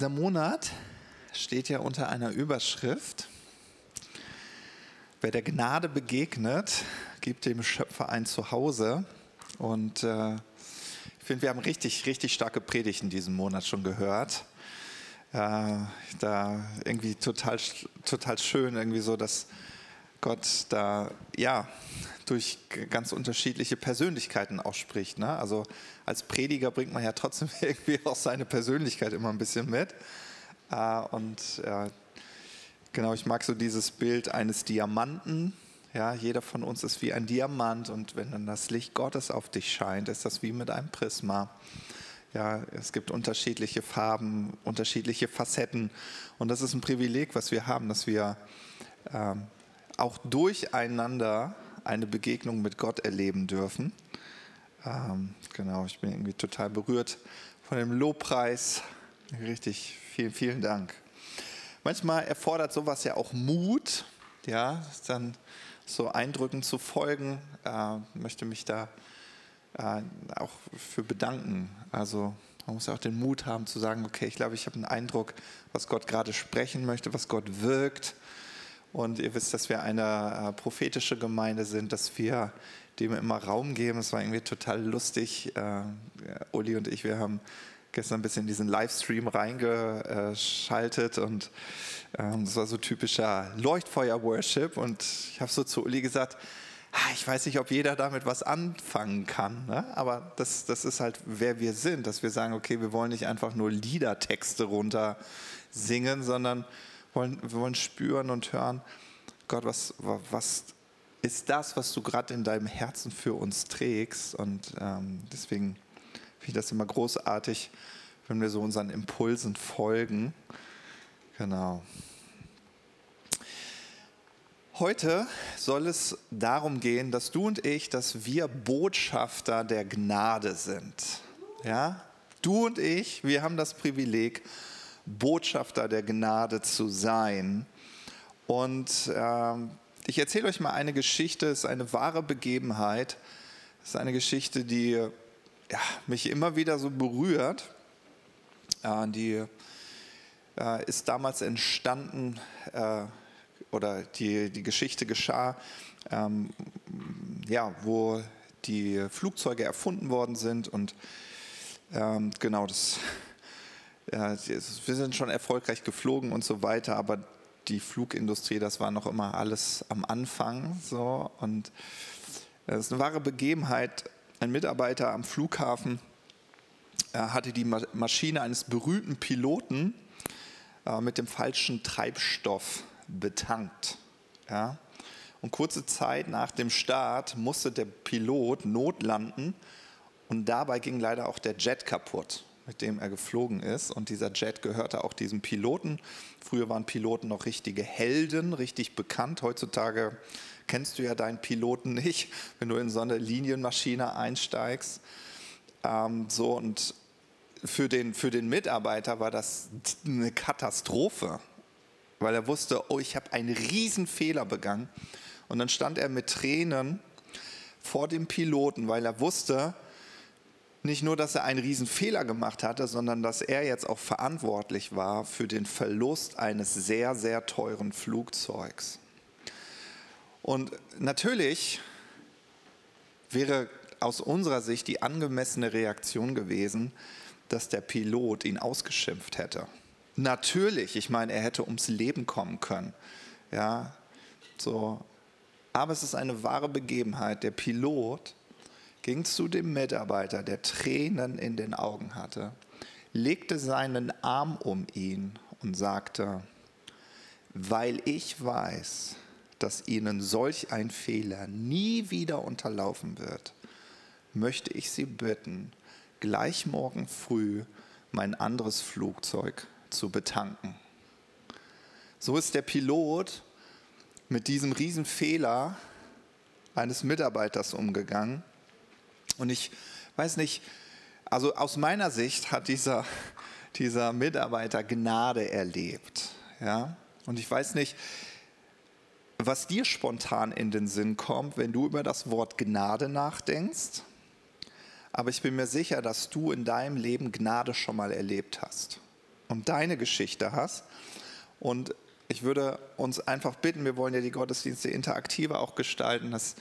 dieser Monat steht ja unter einer Überschrift. Wer der Gnade begegnet, gibt dem Schöpfer ein Zuhause. Und äh, ich finde, wir haben richtig, richtig starke Predigten diesen Monat schon gehört. Äh, da irgendwie total, total schön, irgendwie so, dass Gott da, ja, durch ganz unterschiedliche Persönlichkeiten ausspricht. Ne? Also als Prediger bringt man ja trotzdem irgendwie auch seine Persönlichkeit immer ein bisschen mit. Äh, und ja, genau, ich mag so dieses Bild eines Diamanten. Ja, jeder von uns ist wie ein Diamant und wenn dann das Licht Gottes auf dich scheint, ist das wie mit einem Prisma. Ja, es gibt unterschiedliche Farben, unterschiedliche Facetten und das ist ein Privileg, was wir haben, dass wir ähm, auch durcheinander eine Begegnung mit Gott erleben dürfen. Ähm, genau, ich bin irgendwie total berührt von dem Lobpreis. Richtig, vielen, vielen Dank. Manchmal erfordert sowas ja auch Mut, ja, dann so Eindrücken zu folgen. Äh, möchte mich da äh, auch für bedanken. Also man muss ja auch den Mut haben zu sagen, okay, ich glaube, ich habe einen Eindruck, was Gott gerade sprechen möchte, was Gott wirkt. Und ihr wisst, dass wir eine äh, prophetische Gemeinde sind, dass wir dem immer Raum geben. Es war irgendwie total lustig. Äh, Uli und ich, wir haben gestern ein bisschen diesen Livestream reingeschaltet und ähm, das war so typischer Leuchtfeuer-Worship. Und ich habe so zu Uli gesagt, ah, ich weiß nicht, ob jeder damit was anfangen kann, ne? aber das, das ist halt, wer wir sind, dass wir sagen, okay, wir wollen nicht einfach nur Liedertexte runter singen, sondern wollen, wir wollen spüren und hören, Gott, was, was ist das, was du gerade in deinem Herzen für uns trägst? Und ähm, deswegen finde ich das immer großartig, wenn wir so unseren Impulsen folgen. Genau. Heute soll es darum gehen, dass du und ich, dass wir Botschafter der Gnade sind. Ja? Du und ich, wir haben das Privileg, Botschafter der Gnade zu sein. Und äh, ich erzähle euch mal eine Geschichte, es ist eine wahre Begebenheit. Es ist eine Geschichte, die ja, mich immer wieder so berührt. Äh, die äh, ist damals entstanden, äh, oder die, die Geschichte geschah, ähm, ja, wo die Flugzeuge erfunden worden sind. Und ähm, genau, das ja, wir sind schon erfolgreich geflogen und so weiter, aber die Flugindustrie, das war noch immer alles am Anfang so und es ist eine wahre Begebenheit. Ein Mitarbeiter am Flughafen hatte die Maschine eines berühmten Piloten äh, mit dem falschen Treibstoff betankt. Ja? Und kurze Zeit nach dem Start musste der Pilot notlanden und dabei ging leider auch der Jet kaputt mit dem er geflogen ist. Und dieser Jet gehörte auch diesem Piloten. Früher waren Piloten noch richtige Helden, richtig bekannt. Heutzutage kennst du ja deinen Piloten nicht, wenn du in so eine Linienmaschine einsteigst. Ähm, so und für den, für den Mitarbeiter war das eine Katastrophe, weil er wusste, oh, ich habe einen riesen Fehler begangen. Und dann stand er mit Tränen vor dem Piloten, weil er wusste, nicht nur, dass er einen riesen Fehler gemacht hatte, sondern dass er jetzt auch verantwortlich war für den Verlust eines sehr, sehr teuren Flugzeugs. Und natürlich wäre aus unserer Sicht die angemessene Reaktion gewesen, dass der Pilot ihn ausgeschimpft hätte. Natürlich, ich meine, er hätte ums Leben kommen können. Ja, so. Aber es ist eine wahre Begebenheit. Der Pilot ging zu dem Mitarbeiter, der Tränen in den Augen hatte, legte seinen Arm um ihn und sagte, weil ich weiß, dass Ihnen solch ein Fehler nie wieder unterlaufen wird, möchte ich Sie bitten, gleich morgen früh mein anderes Flugzeug zu betanken. So ist der Pilot mit diesem Riesenfehler eines Mitarbeiters umgegangen und ich weiß nicht, also aus meiner Sicht hat dieser, dieser Mitarbeiter Gnade erlebt. Ja? Und ich weiß nicht, was dir spontan in den Sinn kommt, wenn du über das Wort Gnade nachdenkst. Aber ich bin mir sicher, dass du in deinem Leben Gnade schon mal erlebt hast. und deine Geschichte hast. Und ich würde uns einfach bitten, wir wollen ja die Gottesdienste interaktiver auch gestalten, dass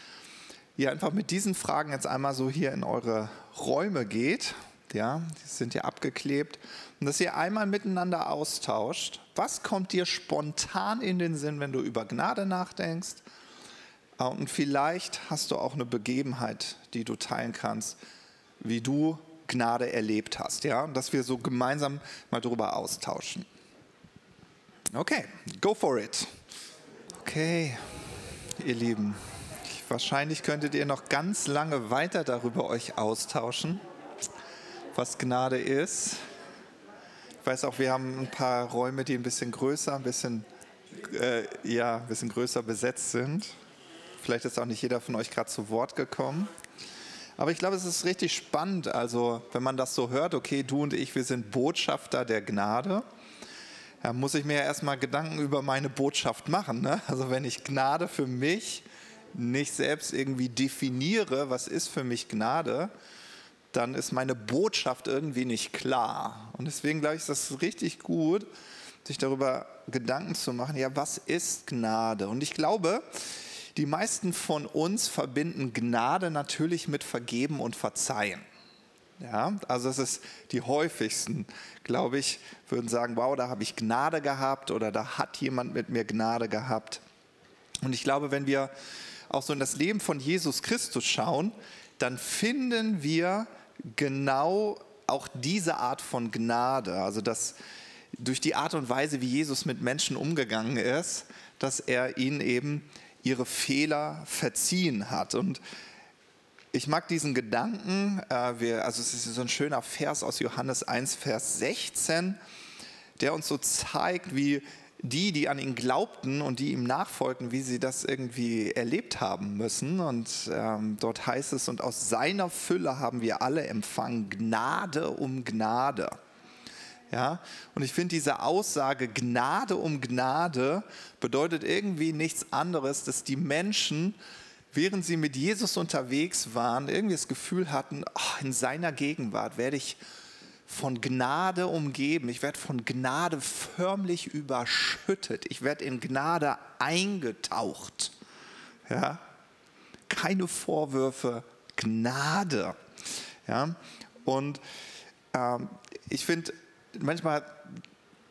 ihr einfach mit diesen Fragen jetzt einmal so hier in eure Räume geht. Ja, die sind ja abgeklebt. Und dass ihr einmal miteinander austauscht. Was kommt dir spontan in den Sinn, wenn du über Gnade nachdenkst? Ah, und vielleicht hast du auch eine Begebenheit, die du teilen kannst, wie du Gnade erlebt hast. Ja, und dass wir so gemeinsam mal darüber austauschen. Okay, go for it. Okay, ihr Lieben, wahrscheinlich könntet ihr noch ganz lange weiter darüber euch austauschen, was Gnade ist. Ich weiß auch, wir haben ein paar Räume, die ein bisschen größer, ein bisschen, äh, ja, ein bisschen größer besetzt sind. Vielleicht ist auch nicht jeder von euch gerade zu Wort gekommen. Aber ich glaube, es ist richtig spannend, also wenn man das so hört, okay, du und ich, wir sind Botschafter der Gnade ja, muss ich mir ja erstmal Gedanken über meine Botschaft machen. Ne? Also wenn ich Gnade für mich nicht selbst irgendwie definiere, was ist für mich Gnade, dann ist meine Botschaft irgendwie nicht klar. Und deswegen glaube ich, ist das richtig gut, sich darüber Gedanken zu machen, ja, was ist Gnade? Und ich glaube, die meisten von uns verbinden Gnade natürlich mit Vergeben und Verzeihen. Ja, also es ist die häufigsten, glaube ich, würden sagen, wow, da habe ich Gnade gehabt oder da hat jemand mit mir Gnade gehabt. Und ich glaube, wenn wir auch so in das Leben von Jesus Christus schauen, dann finden wir genau auch diese Art von Gnade, also dass durch die Art und Weise, wie Jesus mit Menschen umgegangen ist, dass er ihnen eben ihre Fehler verziehen hat. Und ich mag diesen Gedanken, äh, wir, also es ist so ein schöner Vers aus Johannes 1, Vers 16, der uns so zeigt, wie die, die an ihn glaubten und die ihm nachfolgten, wie sie das irgendwie erlebt haben müssen. Und ähm, dort heißt es, und aus seiner Fülle haben wir alle empfangen Gnade um Gnade. Ja, und ich finde diese Aussage Gnade um Gnade bedeutet irgendwie nichts anderes, dass die Menschen während sie mit Jesus unterwegs waren, irgendwie das Gefühl hatten, oh, in seiner Gegenwart werde ich von Gnade umgeben. Ich werde von Gnade förmlich überschüttet. Ich werde in Gnade eingetaucht. Ja? Keine Vorwürfe, Gnade. Ja? Und ähm, ich finde, manchmal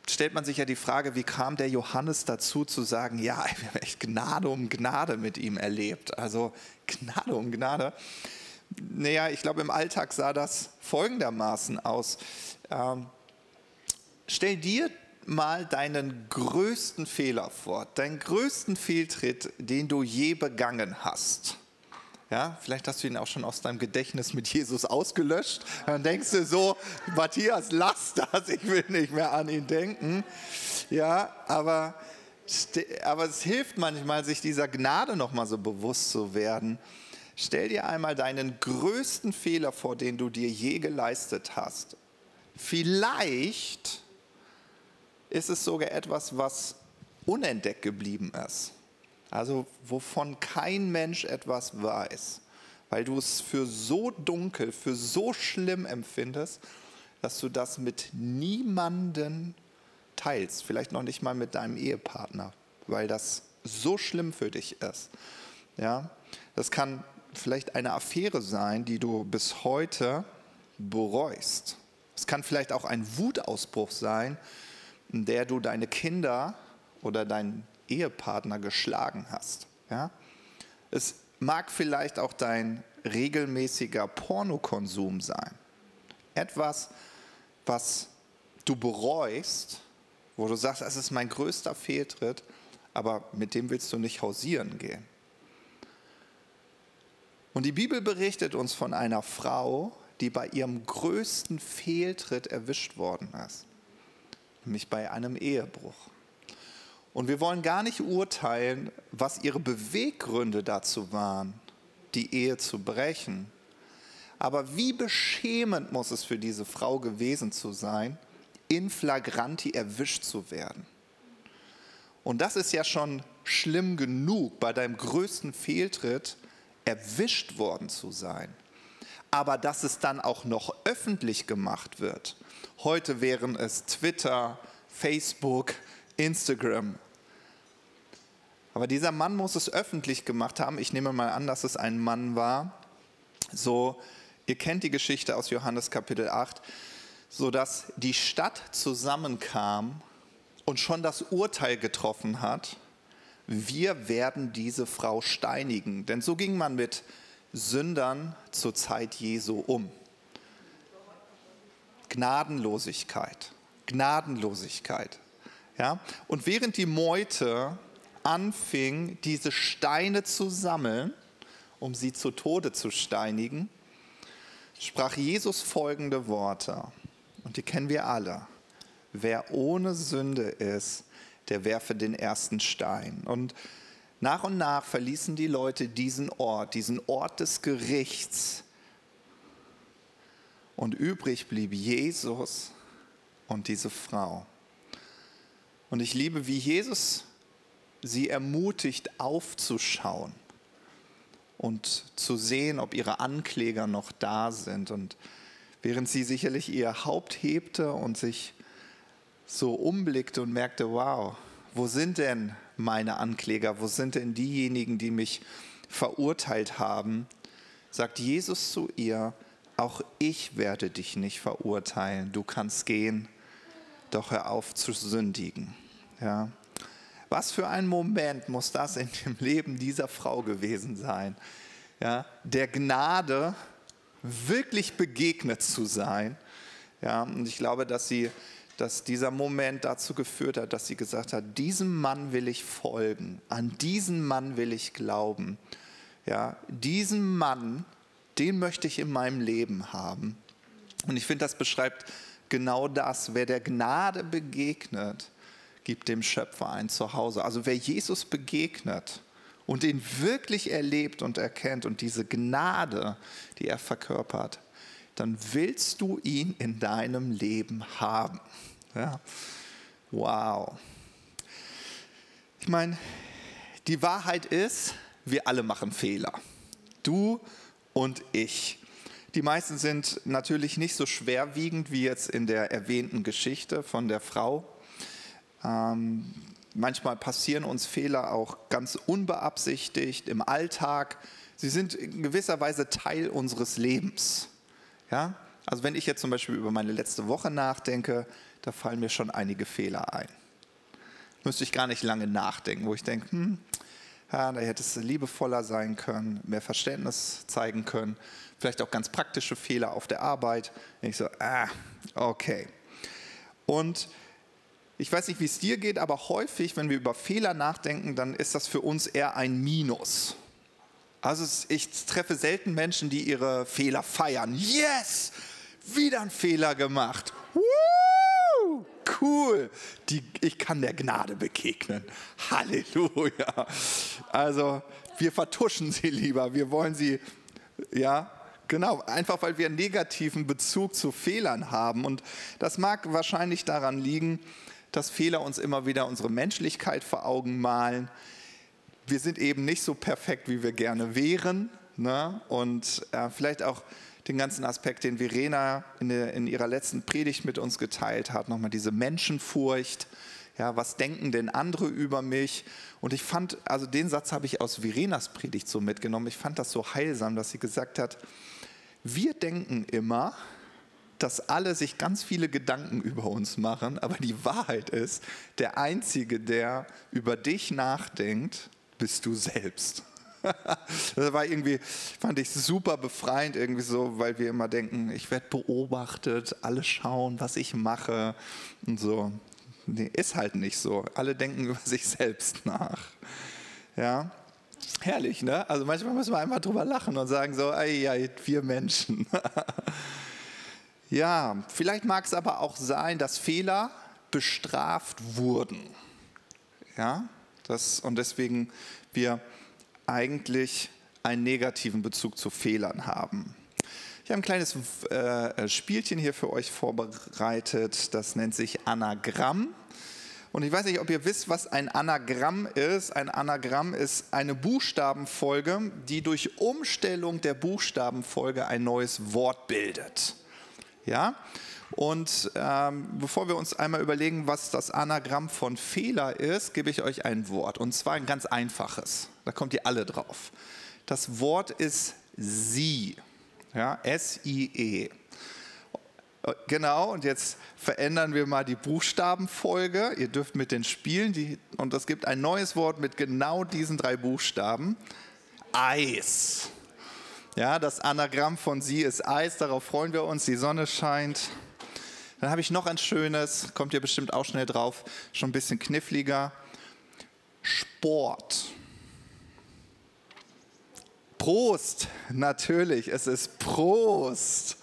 stellt man sich ja die Frage, wie kam der Johannes dazu zu sagen, ja, wir haben echt Gnade um Gnade mit ihm erlebt. Also Gnade um Gnade. Naja, ich glaube, im Alltag sah das folgendermaßen aus. Ähm, stell dir mal deinen größten Fehler vor, deinen größten Fehltritt, den du je begangen hast. Ja, vielleicht hast du ihn auch schon aus deinem Gedächtnis mit Jesus ausgelöscht. Dann denkst du so, Matthias, lass das, ich will nicht mehr an ihn denken. Ja, aber, aber es hilft manchmal, sich dieser Gnade nochmal so bewusst zu werden. Stell dir einmal deinen größten Fehler vor, den du dir je geleistet hast. Vielleicht ist es sogar etwas, was unentdeckt geblieben ist. Also wovon kein Mensch etwas weiß, weil du es für so dunkel, für so schlimm empfindest, dass du das mit niemanden teilst, vielleicht noch nicht mal mit deinem Ehepartner, weil das so schlimm für dich ist. Ja, das kann vielleicht eine Affäre sein, die du bis heute bereust. Es kann vielleicht auch ein Wutausbruch sein, in der du deine Kinder oder dein Ehepartner geschlagen hast. Ja? Es mag vielleicht auch dein regelmäßiger Pornokonsum sein. Etwas, was du bereust, wo du sagst, es ist mein größter Fehltritt, aber mit dem willst du nicht hausieren gehen. Und die Bibel berichtet uns von einer Frau, die bei ihrem größten Fehltritt erwischt worden ist, nämlich bei einem Ehebruch. Und wir wollen gar nicht urteilen, was ihre Beweggründe dazu waren, die Ehe zu brechen. Aber wie beschämend muss es für diese Frau gewesen zu sein, in flagranti erwischt zu werden. Und das ist ja schon schlimm genug, bei deinem größten Fehltritt erwischt worden zu sein. aber dass es dann auch noch öffentlich gemacht wird. Heute wären es Twitter, Facebook, Instagram. Aber dieser Mann muss es öffentlich gemacht haben. Ich nehme mal an, dass es ein Mann war. So, ihr kennt die Geschichte aus Johannes Kapitel 8, so dass die Stadt zusammenkam und schon das Urteil getroffen hat, wir werden diese Frau steinigen. Denn so ging man mit Sündern zur Zeit Jesu um. Gnadenlosigkeit, Gnadenlosigkeit. Ja? Und während die Meute anfing, diese Steine zu sammeln, um sie zu Tode zu steinigen, sprach Jesus folgende Worte. Und die kennen wir alle. Wer ohne Sünde ist, der werfe den ersten Stein. Und nach und nach verließen die Leute diesen Ort, diesen Ort des Gerichts. Und übrig blieb Jesus und diese Frau. Und ich liebe, wie Jesus sie ermutigt, aufzuschauen und zu sehen, ob ihre Ankläger noch da sind. Und während sie sicherlich ihr Haupt hebte und sich so umblickte und merkte, wow, wo sind denn meine Ankläger, wo sind denn diejenigen, die mich verurteilt haben, sagt Jesus zu ihr, auch ich werde dich nicht verurteilen, du kannst gehen, doch hör auf zu sündigen. Ja. Was für ein Moment muss das in dem Leben dieser Frau gewesen sein, ja, der Gnade wirklich begegnet zu sein. Ja, und ich glaube, dass sie dass dieser Moment dazu geführt hat, dass sie gesagt hat, diesem Mann will ich folgen, an diesen Mann will ich glauben. Ja, diesen Mann, den möchte ich in meinem Leben haben. Und ich finde, das beschreibt genau das. Wer der Gnade begegnet, gibt dem Schöpfer ein Zuhause. Also wer Jesus begegnet und ihn wirklich erlebt und erkennt und diese Gnade, die er verkörpert, dann willst du ihn in deinem Leben haben. Ja. Wow. Ich meine, die Wahrheit ist, wir alle machen Fehler. Du und ich. Die meisten sind natürlich nicht so schwerwiegend wie jetzt in der erwähnten Geschichte von der Frau. Ähm, manchmal passieren uns Fehler auch ganz unbeabsichtigt im Alltag. Sie sind in gewisser Weise Teil unseres Lebens. Ja? Also wenn ich jetzt zum Beispiel über meine letzte Woche nachdenke, da fallen mir schon einige Fehler ein. Müsste ich gar nicht lange nachdenken, wo ich denke, hm, ja, da hätte es liebevoller sein können, mehr Verständnis zeigen können, vielleicht auch ganz praktische Fehler auf der Arbeit. Und ich so, ah, okay. Und ich weiß nicht, wie es dir geht, aber häufig, wenn wir über Fehler nachdenken, dann ist das für uns eher ein Minus. Also ich treffe selten Menschen, die ihre Fehler feiern. Yes, wieder ein Fehler gemacht. Woo! Cool. Die, ich kann der Gnade begegnen. Halleluja. Also wir vertuschen sie lieber. Wir wollen sie, ja, genau, einfach weil wir einen negativen Bezug zu Fehlern haben. Und das mag wahrscheinlich daran liegen, dass Fehler uns immer wieder unsere Menschlichkeit vor Augen malen. Wir sind eben nicht so perfekt, wie wir gerne wären. Ne? Und äh, vielleicht auch den ganzen Aspekt, den Verena in, der, in ihrer letzten Predigt mit uns geteilt hat, nochmal diese Menschenfurcht. Ja, was denken denn andere über mich? Und ich fand, also den Satz habe ich aus Verenas Predigt so mitgenommen. Ich fand das so heilsam, dass sie gesagt hat, wir denken immer, dass alle sich ganz viele Gedanken über uns machen, aber die Wahrheit ist, der Einzige, der über dich nachdenkt, bist du selbst. das war irgendwie, fand ich super befreiend irgendwie so, weil wir immer denken, ich werde beobachtet, alle schauen, was ich mache und so. Nee, ist halt nicht so. Alle denken über sich selbst nach. Ja, herrlich, ne? Also manchmal müssen wir einmal drüber lachen und sagen so, ey, ey wir Menschen. ja, vielleicht mag es aber auch sein, dass Fehler bestraft wurden. Ja, das, und deswegen wir eigentlich einen negativen Bezug zu Fehlern haben. Ich habe ein kleines äh, Spielchen hier für euch vorbereitet, das nennt sich Anagramm. Und ich weiß nicht, ob ihr wisst, was ein Anagramm ist. Ein Anagramm ist eine Buchstabenfolge, die durch Umstellung der Buchstabenfolge ein neues Wort bildet. Ja? Und ähm, bevor wir uns einmal überlegen, was das Anagramm von Fehler ist, gebe ich euch ein Wort. Und zwar ein ganz einfaches. Da kommt ihr alle drauf. Das Wort ist Sie. Ja, S-I-E. Genau, und jetzt verändern wir mal die Buchstabenfolge. Ihr dürft mit den spielen. Die, und es gibt ein neues Wort mit genau diesen drei Buchstaben. Eis. Ja, das Anagramm von Sie ist Eis. Darauf freuen wir uns. Die Sonne scheint. Dann habe ich noch ein schönes, kommt ihr bestimmt auch schnell drauf, schon ein bisschen kniffliger. Sport. Prost, natürlich, es ist Prost.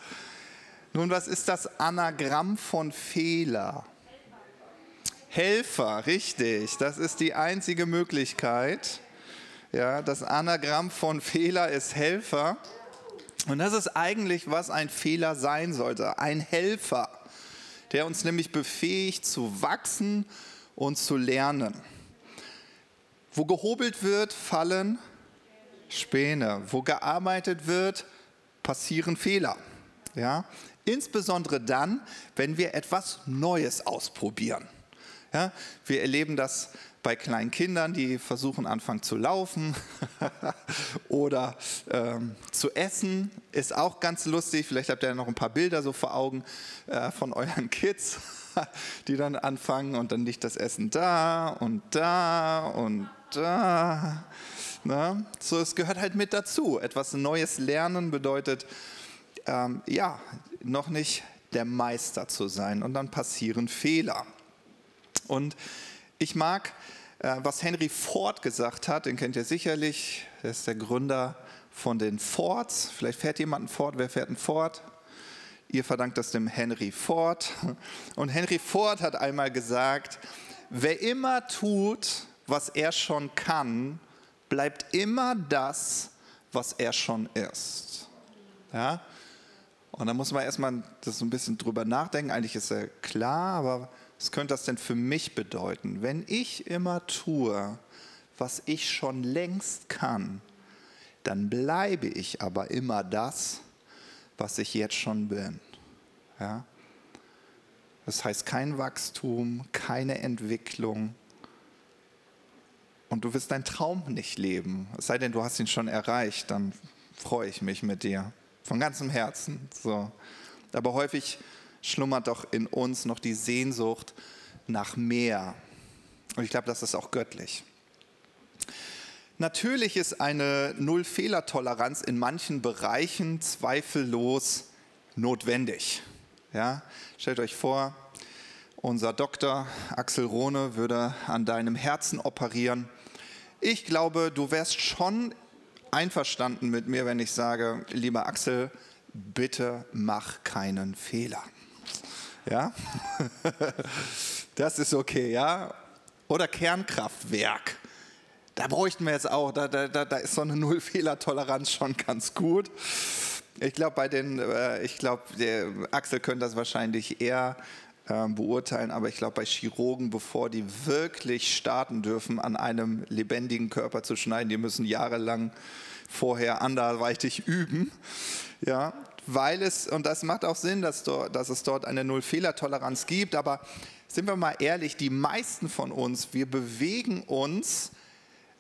Nun, was ist das Anagramm von Fehler? Helfer, richtig. Das ist die einzige Möglichkeit. Ja, das Anagramm von Fehler ist Helfer. Und das ist eigentlich, was ein Fehler sein sollte. Ein Helfer, der uns nämlich befähigt zu wachsen und zu lernen. Wo gehobelt wird, fallen Späne. Wo gearbeitet wird, passieren Fehler. Ja? Insbesondere dann, wenn wir etwas Neues ausprobieren. Ja? Wir erleben das bei kleinen Kindern, die versuchen anfangen zu laufen oder ähm, zu essen, ist auch ganz lustig. Vielleicht habt ihr noch ein paar Bilder so vor Augen äh, von euren Kids, die dann anfangen und dann liegt das Essen da und da und da. Na? So, es gehört halt mit dazu. Etwas Neues lernen bedeutet, ähm, ja, noch nicht der Meister zu sein und dann passieren Fehler. Und ich mag, äh, was Henry Ford gesagt hat, den kennt ihr sicherlich, er ist der Gründer von den Fords. Vielleicht fährt jemand ein Ford, wer fährt ein Ford? Ihr verdankt das dem Henry Ford. Und Henry Ford hat einmal gesagt, wer immer tut, was er schon kann, bleibt immer das, was er schon ist. Ja? Und da muss man erstmal das so ein bisschen drüber nachdenken. Eigentlich ist ja klar, aber was könnte das denn für mich bedeuten? Wenn ich immer tue, was ich schon längst kann, dann bleibe ich aber immer das, was ich jetzt schon bin. Ja? Das heißt kein Wachstum, keine Entwicklung, und du wirst deinen Traum nicht leben. Es sei denn, du hast ihn schon erreicht, dann freue ich mich mit dir. Von ganzem Herzen. So. Aber häufig schlummert doch in uns noch die Sehnsucht nach mehr. Und ich glaube, das ist auch göttlich. Natürlich ist eine Null-Fehler-Toleranz in manchen Bereichen zweifellos notwendig. Ja? Stellt euch vor, unser Doktor Axel Rohne würde an deinem Herzen operieren ich glaube, du wärst schon einverstanden mit mir, wenn ich sage, lieber Axel, bitte mach keinen Fehler. Ja? Das ist okay, ja? Oder Kernkraftwerk. Da bräuchten wir jetzt auch, da, da, da ist so eine Null-Fehler-Toleranz schon ganz gut. Ich glaube, bei den, äh, ich glaube, Axel könnte das wahrscheinlich eher ähm, beurteilen, aber ich glaube, bei Chirurgen, bevor die wirklich starten dürfen, an einem lebendigen Körper zu schneiden, die müssen jahrelang vorher anderweitig üben. Ja, weil es, und das macht auch Sinn, dass, dort, dass es dort eine Null-Fehler-Toleranz gibt, aber sind wir mal ehrlich, die meisten von uns, wir bewegen uns äh,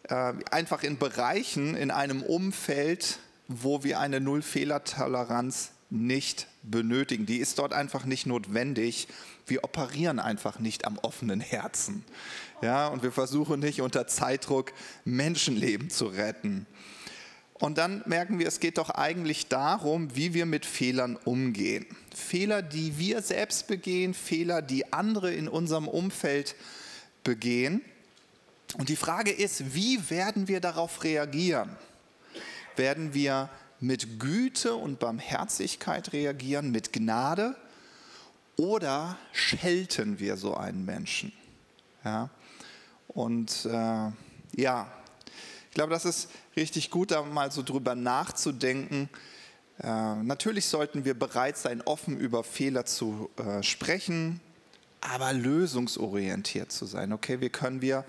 einfach in Bereichen, in einem Umfeld, wo wir eine Null-Fehler-Toleranz nicht benötigen. Die ist dort einfach nicht notwendig wir operieren einfach nicht am offenen Herzen. Ja, und wir versuchen nicht unter Zeitdruck Menschenleben zu retten. Und dann merken wir, es geht doch eigentlich darum, wie wir mit Fehlern umgehen. Fehler, die wir selbst begehen, Fehler, die andere in unserem Umfeld begehen. Und die Frage ist, wie werden wir darauf reagieren? Werden wir mit Güte und Barmherzigkeit reagieren, mit Gnade? Oder schelten wir so einen Menschen? Ja? Und äh, ja, ich glaube, das ist richtig gut, da mal so drüber nachzudenken. Äh, natürlich sollten wir bereit sein, offen über Fehler zu äh, sprechen, aber lösungsorientiert zu sein. Okay, wie können wir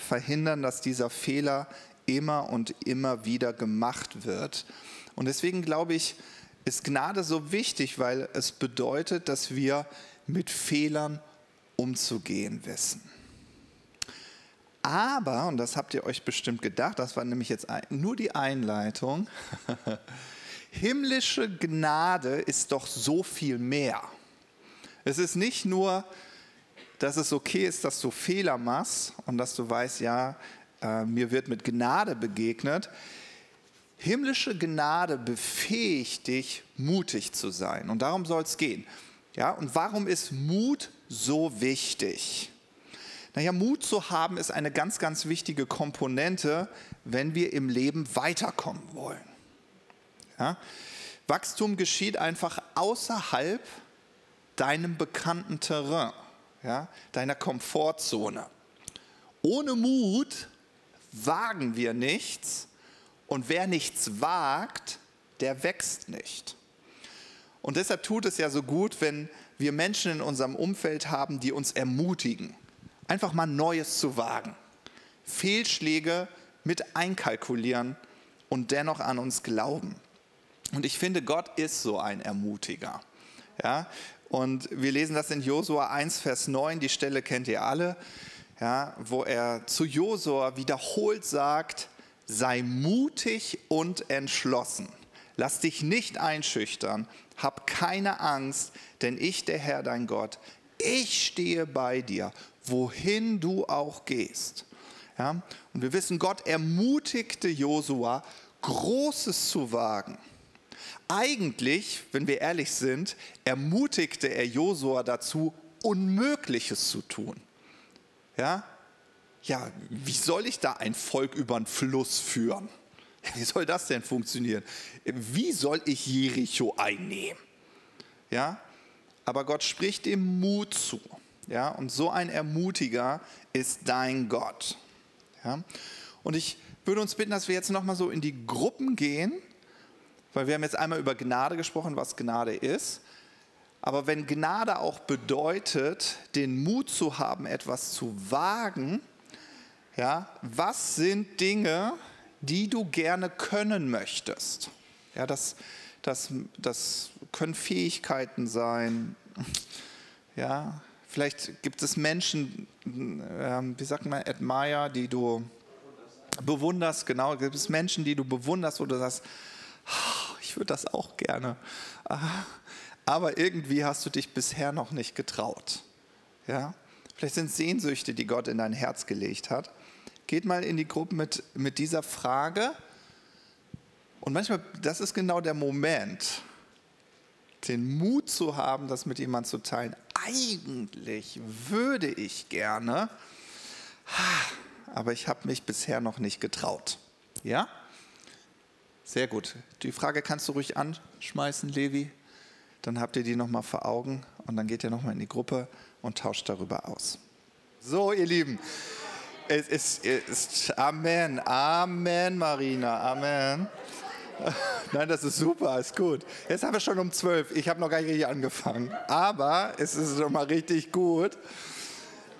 verhindern, dass dieser Fehler immer und immer wieder gemacht wird? Und deswegen glaube ich, ist Gnade so wichtig, weil es bedeutet, dass wir mit Fehlern umzugehen wissen. Aber, und das habt ihr euch bestimmt gedacht, das war nämlich jetzt nur die Einleitung, himmlische Gnade ist doch so viel mehr. Es ist nicht nur, dass es okay ist, dass du Fehler machst und dass du weißt, ja, äh, mir wird mit Gnade begegnet. Himmlische Gnade befähigt dich, mutig zu sein. Und darum soll es gehen. Ja, und warum ist Mut so wichtig? Naja, Mut zu haben ist eine ganz, ganz wichtige Komponente, wenn wir im Leben weiterkommen wollen. Ja? Wachstum geschieht einfach außerhalb deinem bekannten Terrain, ja? deiner Komfortzone. Ohne Mut wagen wir nichts und wer nichts wagt, der wächst nicht. Und deshalb tut es ja so gut, wenn wir Menschen in unserem Umfeld haben, die uns ermutigen, einfach mal Neues zu wagen, Fehlschläge mit einkalkulieren und dennoch an uns glauben. Und ich finde, Gott ist so ein Ermutiger. Ja? Und wir lesen das in Josua 1, Vers 9, die Stelle kennt ihr alle, ja, wo er zu Josua wiederholt sagt, sei mutig und entschlossen. Lass dich nicht einschüchtern, hab keine Angst, denn ich, der Herr, dein Gott, ich stehe bei dir wohin du auch gehst. Ja? Und wir wissen, Gott ermutigte Josua, Großes zu wagen. Eigentlich, wenn wir ehrlich sind, ermutigte er Josua dazu, Unmögliches zu tun. Ja? ja, wie soll ich da ein Volk über einen Fluss führen? Wie soll das denn funktionieren? Wie soll ich Jericho einnehmen? Ja, aber Gott spricht ihm Mut zu. Ja, und so ein Ermutiger ist dein Gott. Ja, und ich würde uns bitten, dass wir jetzt nochmal so in die Gruppen gehen, weil wir haben jetzt einmal über Gnade gesprochen, was Gnade ist. Aber wenn Gnade auch bedeutet, den Mut zu haben, etwas zu wagen, ja, was sind Dinge, die du gerne können möchtest? Ja, das, das, das können Fähigkeiten sein, ja, Vielleicht gibt es Menschen, ähm, wie sagt man, admire, die du bewunderst, genau, gibt es Menschen, die du bewunderst oder sagst, ich würde das auch gerne. Ah, aber irgendwie hast du dich bisher noch nicht getraut. Ja? Vielleicht sind es Sehnsüchte, die Gott in dein Herz gelegt hat. Geht mal in die Gruppe mit, mit dieser Frage. Und manchmal, das ist genau der Moment, den Mut zu haben, das mit jemandem zu teilen. Eigentlich würde ich gerne, aber ich habe mich bisher noch nicht getraut. Ja? Sehr gut. Die Frage kannst du ruhig anschmeißen, Levi. Dann habt ihr die nochmal vor Augen und dann geht ihr nochmal in die Gruppe und tauscht darüber aus. So, ihr Lieben. Es ist, es ist Amen. Amen, Marina. Amen. Nein, das ist super, ist gut. Jetzt haben wir schon um zwölf. Ich habe noch gar nicht richtig angefangen. Aber es ist schon mal richtig gut.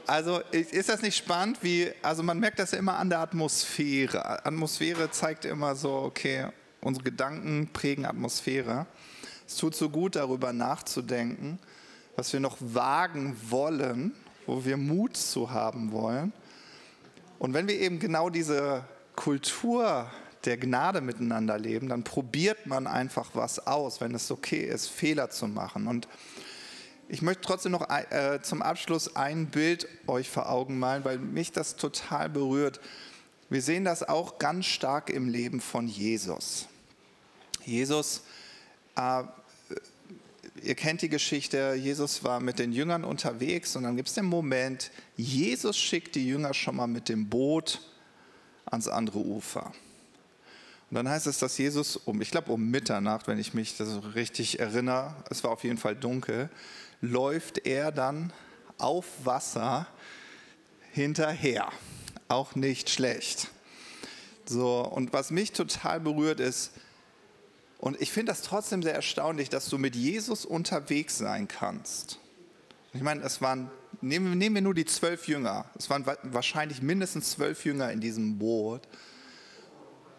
Also ist das nicht spannend, wie, also man merkt das ja immer an der Atmosphäre. Atmosphäre zeigt immer so, okay, unsere Gedanken prägen Atmosphäre. Es tut so gut, darüber nachzudenken, was wir noch wagen wollen, wo wir Mut zu haben wollen. Und wenn wir eben genau diese Kultur der Gnade miteinander leben, dann probiert man einfach was aus, wenn es okay ist, Fehler zu machen. Und ich möchte trotzdem noch äh, zum Abschluss ein Bild euch vor Augen malen, weil mich das total berührt. Wir sehen das auch ganz stark im Leben von Jesus. Jesus, äh, ihr kennt die Geschichte, Jesus war mit den Jüngern unterwegs und dann gibt es den Moment, Jesus schickt die Jünger schon mal mit dem Boot ans andere Ufer. Und dann heißt es, dass Jesus um, ich glaube um Mitternacht, wenn ich mich das richtig erinnere, es war auf jeden Fall dunkel, läuft er dann auf Wasser hinterher. Auch nicht schlecht. So, und was mich total berührt ist, und ich finde das trotzdem sehr erstaunlich, dass du mit Jesus unterwegs sein kannst. Ich meine, es waren nehmen, nehmen wir nur die zwölf Jünger. Es waren wahrscheinlich mindestens zwölf Jünger in diesem Boot.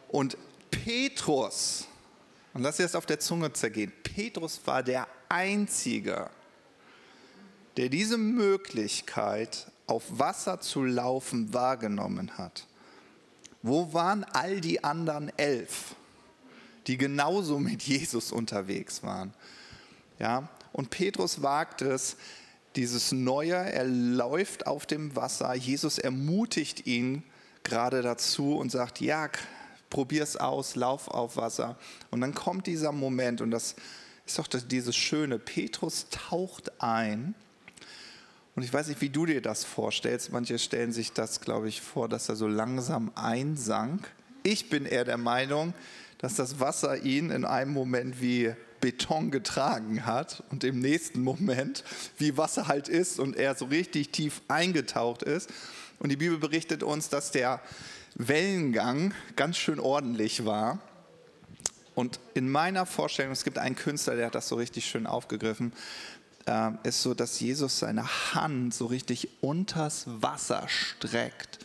Und Petrus, und lass dir das auf der Zunge zergehen, Petrus war der Einzige, der diese Möglichkeit, auf Wasser zu laufen, wahrgenommen hat. Wo waren all die anderen elf, die genauso mit Jesus unterwegs waren? Ja, und Petrus wagt es, dieses Neue, er läuft auf dem Wasser. Jesus ermutigt ihn gerade dazu und sagt, ja, probier's aus, lauf auf Wasser. Und dann kommt dieser Moment und das ist doch dieses Schöne. Petrus taucht ein. Und ich weiß nicht, wie du dir das vorstellst. Manche stellen sich das, glaube ich, vor, dass er so langsam einsank. Ich bin eher der Meinung, dass das Wasser ihn in einem Moment wie Beton getragen hat und im nächsten Moment, wie Wasser halt ist und er so richtig tief eingetaucht ist. Und die Bibel berichtet uns, dass der Wellengang ganz schön ordentlich war. Und in meiner Vorstellung, es gibt einen Künstler, der hat das so richtig schön aufgegriffen, äh, ist so, dass Jesus seine Hand so richtig unters Wasser streckt,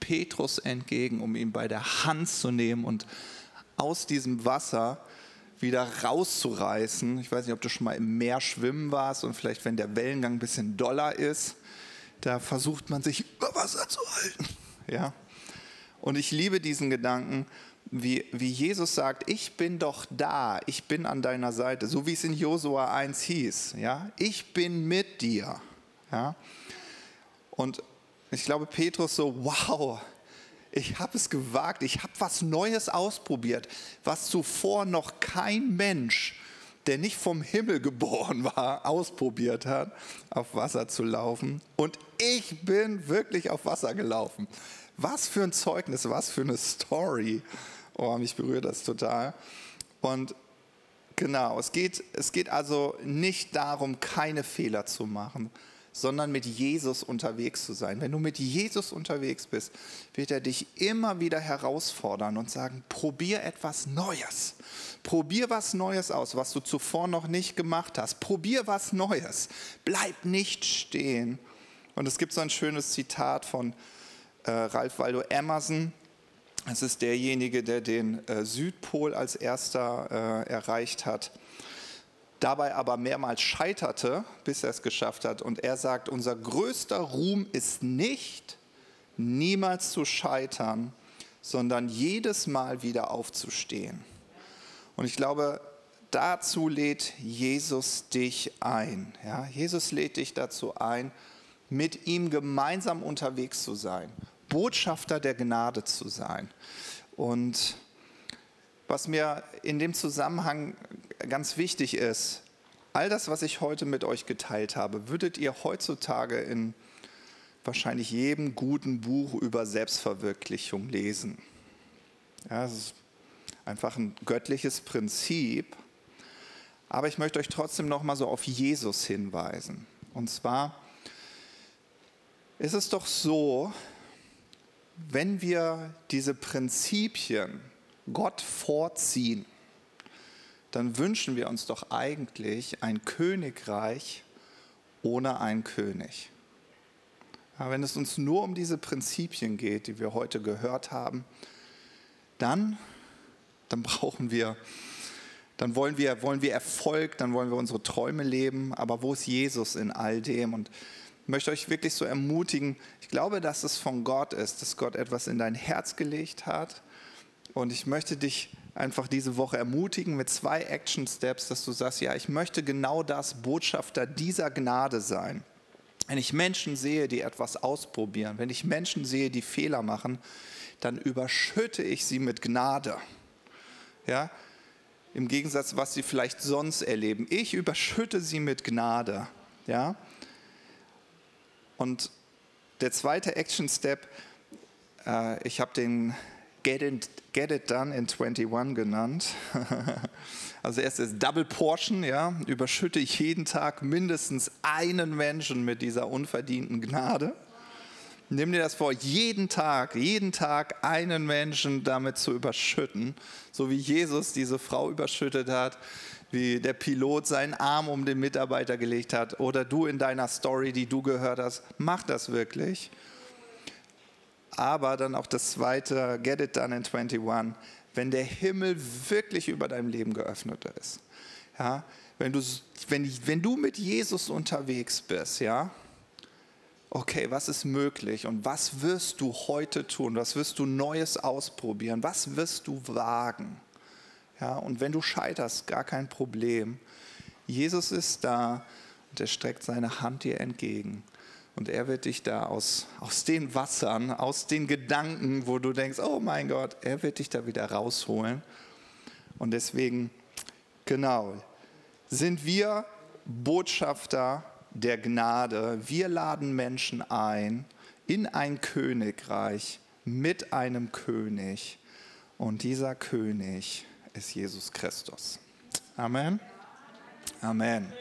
Petrus entgegen, um ihn bei der Hand zu nehmen und aus diesem Wasser wieder rauszureißen. Ich weiß nicht, ob du schon mal im Meer schwimmen warst und vielleicht, wenn der Wellengang ein bisschen doller ist, da versucht man sich über Wasser zu halten. Ja? Und ich liebe diesen Gedanken, wie, wie Jesus sagt, ich bin doch da, ich bin an deiner Seite, so wie es in Josua 1 hieß. Ja? Ich bin mit dir. Ja? Und ich glaube, Petrus so, wow, ich habe es gewagt, ich habe was Neues ausprobiert, was zuvor noch kein Mensch, der nicht vom Himmel geboren war, ausprobiert hat, auf Wasser zu laufen. Und ich bin wirklich auf Wasser gelaufen. Was für ein Zeugnis, was für eine Story. Oh, mich berührt das total. Und genau, es geht, es geht also nicht darum, keine Fehler zu machen, sondern mit Jesus unterwegs zu sein. Wenn du mit Jesus unterwegs bist, wird er dich immer wieder herausfordern und sagen, probier etwas Neues. Probier was Neues aus, was du zuvor noch nicht gemacht hast. Probier was Neues. Bleib nicht stehen. Und es gibt so ein schönes Zitat von äh, Ralph Waldo Emerson. Es ist derjenige, der den äh, Südpol als erster äh, erreicht hat dabei aber mehrmals scheiterte, bis er es geschafft hat. Und er sagt, unser größter Ruhm ist nicht, niemals zu scheitern, sondern jedes Mal wieder aufzustehen. Und ich glaube, dazu lädt Jesus dich ein. Ja, Jesus lädt dich dazu ein, mit ihm gemeinsam unterwegs zu sein, Botschafter der Gnade zu sein. Und was mir in dem Zusammenhang ganz wichtig ist, all das, was ich heute mit euch geteilt habe, würdet ihr heutzutage in wahrscheinlich jedem guten Buch über Selbstverwirklichung lesen. Ja, das ist einfach ein göttliches Prinzip. Aber ich möchte euch trotzdem noch mal so auf Jesus hinweisen. Und zwar ist es doch so, wenn wir diese Prinzipien Gott vorziehen, dann wünschen wir uns doch eigentlich ein Königreich ohne einen König. Aber wenn es uns nur um diese Prinzipien geht, die wir heute gehört haben, dann, dann brauchen wir, dann wollen wir, wollen wir Erfolg, dann wollen wir unsere Träume leben. Aber wo ist Jesus in all dem? Und ich möchte euch wirklich so ermutigen, ich glaube, dass es von Gott ist, dass Gott etwas in dein Herz gelegt hat und ich möchte dich einfach diese Woche ermutigen mit zwei Action Steps, dass du sagst, ja, ich möchte genau das Botschafter dieser Gnade sein. Wenn ich Menschen sehe, die etwas ausprobieren, wenn ich Menschen sehe, die Fehler machen, dann überschütte ich sie mit Gnade. Ja? Im Gegensatz, was sie vielleicht sonst erleben. Ich überschütte sie mit Gnade. Ja? Und der zweite Action Step, äh, ich habe den Get It, Get It Done in 21 genannt. Also erst ist Double Portion, ja, überschütte ich jeden Tag mindestens einen Menschen mit dieser unverdienten Gnade. Nimm dir das vor, jeden Tag, jeden Tag einen Menschen damit zu überschütten, so wie Jesus diese Frau überschüttet hat, wie der Pilot seinen Arm um den Mitarbeiter gelegt hat oder du in deiner Story, die du gehört hast, mach das wirklich. Aber dann auch das zweite, get it done in 21, wenn der Himmel wirklich über deinem Leben geöffnet ist. Ja, wenn, du, wenn, wenn du mit Jesus unterwegs bist, ja, okay, was ist möglich und was wirst du heute tun? Was wirst du Neues ausprobieren? Was wirst du wagen? Ja, und wenn du scheiterst, gar kein Problem. Jesus ist da und er streckt seine Hand dir entgegen. Und er wird dich da aus, aus den Wassern, aus den Gedanken, wo du denkst, oh mein Gott, er wird dich da wieder rausholen. Und deswegen, genau, sind wir Botschafter der Gnade. Wir laden Menschen ein in ein Königreich mit einem König. Und dieser König ist Jesus Christus. Amen. Amen.